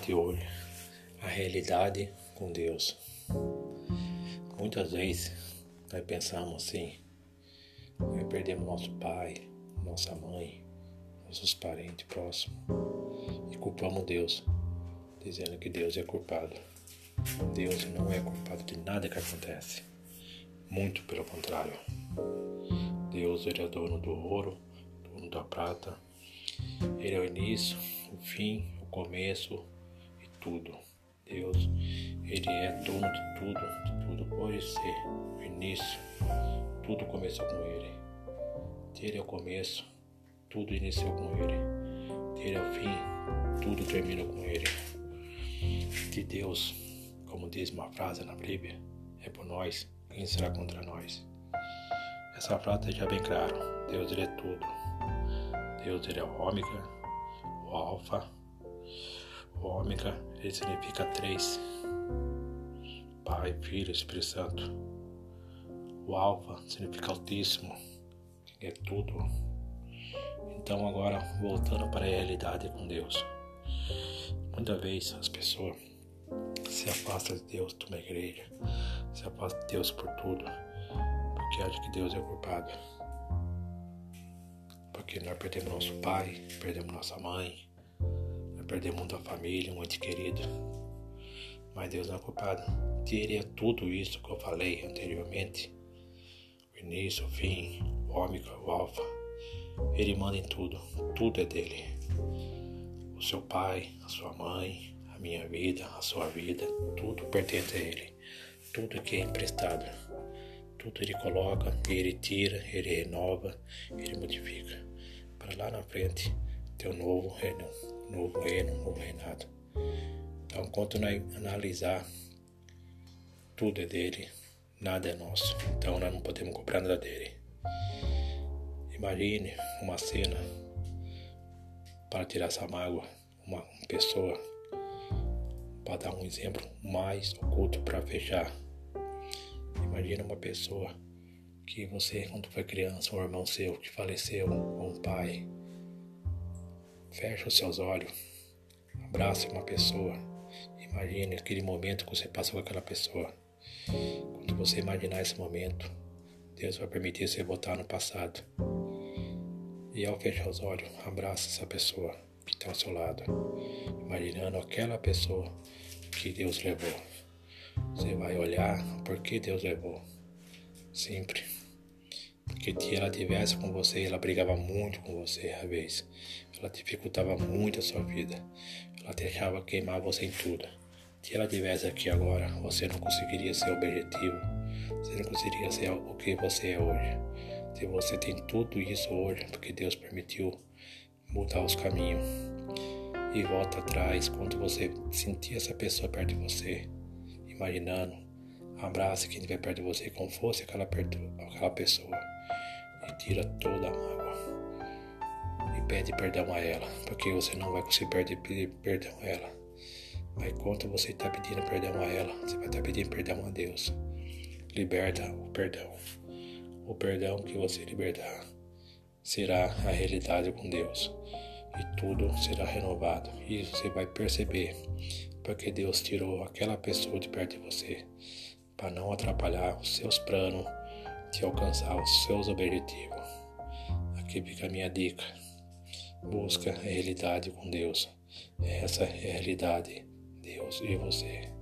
de hoje, a realidade com Deus. Muitas vezes nós pensamos assim, nós perdemos nosso pai, nossa mãe, nossos parentes próximos e culpamos Deus, dizendo que Deus é culpado. Deus não é culpado de nada que acontece. Muito pelo contrário. Deus ele é dono do ouro, dono da prata. Ele é o início, o fim, o começo tudo. Deus, ele é dono de tudo, de tudo pode ser o início. Tudo começou com ele. Ele é o começo, tudo iniciou com ele. Ele é o fim, tudo termina com ele. De Deus, como diz uma frase na Bíblia, é por nós, quem será contra nós? Essa frase deixa bem claro, Deus ele é tudo. Deus ele é o ômega, o alfa. O ômega ele significa três. Pai, Filho, Espírito Santo. O alfa significa altíssimo, que é tudo. Então agora voltando para a realidade com Deus. Muitas vezes as pessoas se afastam de Deus de uma igreja, se afastam de Deus por tudo, porque acham que Deus é culpado porque nós perdemos nosso pai, perdemos nossa mãe, perdemos muita família, um ente querido. Mas Deus não é culpado. Teria tudo isso que eu falei anteriormente, o início, o fim, o ômega, o alfa. Ele manda em tudo, tudo é dele. O seu pai, a sua mãe, a minha vida, a sua vida, tudo pertence a ele. Tudo que é emprestado. Tudo ele coloca, ele tira, ele renova, ele modifica para lá na frente ter um novo reino, novo reino, novo reinado. Então, enquanto nós analisar, tudo é dele, nada é nosso. Então, nós não podemos comprar nada dele. Imagine uma cena para tirar essa mágoa, uma pessoa, para dar um exemplo mais oculto para fechar. Imagine uma pessoa que você, quando foi criança, um irmão seu que faleceu, ou um pai, fecha os seus olhos, abrace uma pessoa, imagine aquele momento que você passa com aquela pessoa. Quando você imaginar esse momento, Deus vai permitir você voltar no passado. E ao fechar os olhos, abraça essa pessoa que está ao seu lado, imaginando aquela pessoa que Deus levou. Você vai olhar por que Deus levou. Sempre se ela tivesse com você, ela brigava muito com você às vezes. Ela dificultava muito a sua vida. Ela deixava queimar você em tudo. Se ela tivesse aqui agora, você não conseguiria ser objetivo. Você não conseguiria ser o que você é hoje. Se você tem tudo isso hoje, porque Deus permitiu mudar os caminhos. E volta atrás quando você sentir essa pessoa perto de você, imaginando, abrace quem estiver perto de você como fosse aquela, aquela pessoa e tira toda a mágoa. E pede perdão a ela, porque você não vai conseguir pedir perdão a ela. Mas enquanto você está pedindo perdão a ela, você vai estar tá pedindo perdão a Deus. Liberta o perdão. O perdão que você libertar será a realidade com Deus. E tudo será renovado. E você vai perceber porque Deus tirou aquela pessoa de perto de você para não atrapalhar os seus planos de alcançar os seus objetivos. Aqui fica a minha dica. Busca a realidade com Deus. Essa é a realidade, Deus e você.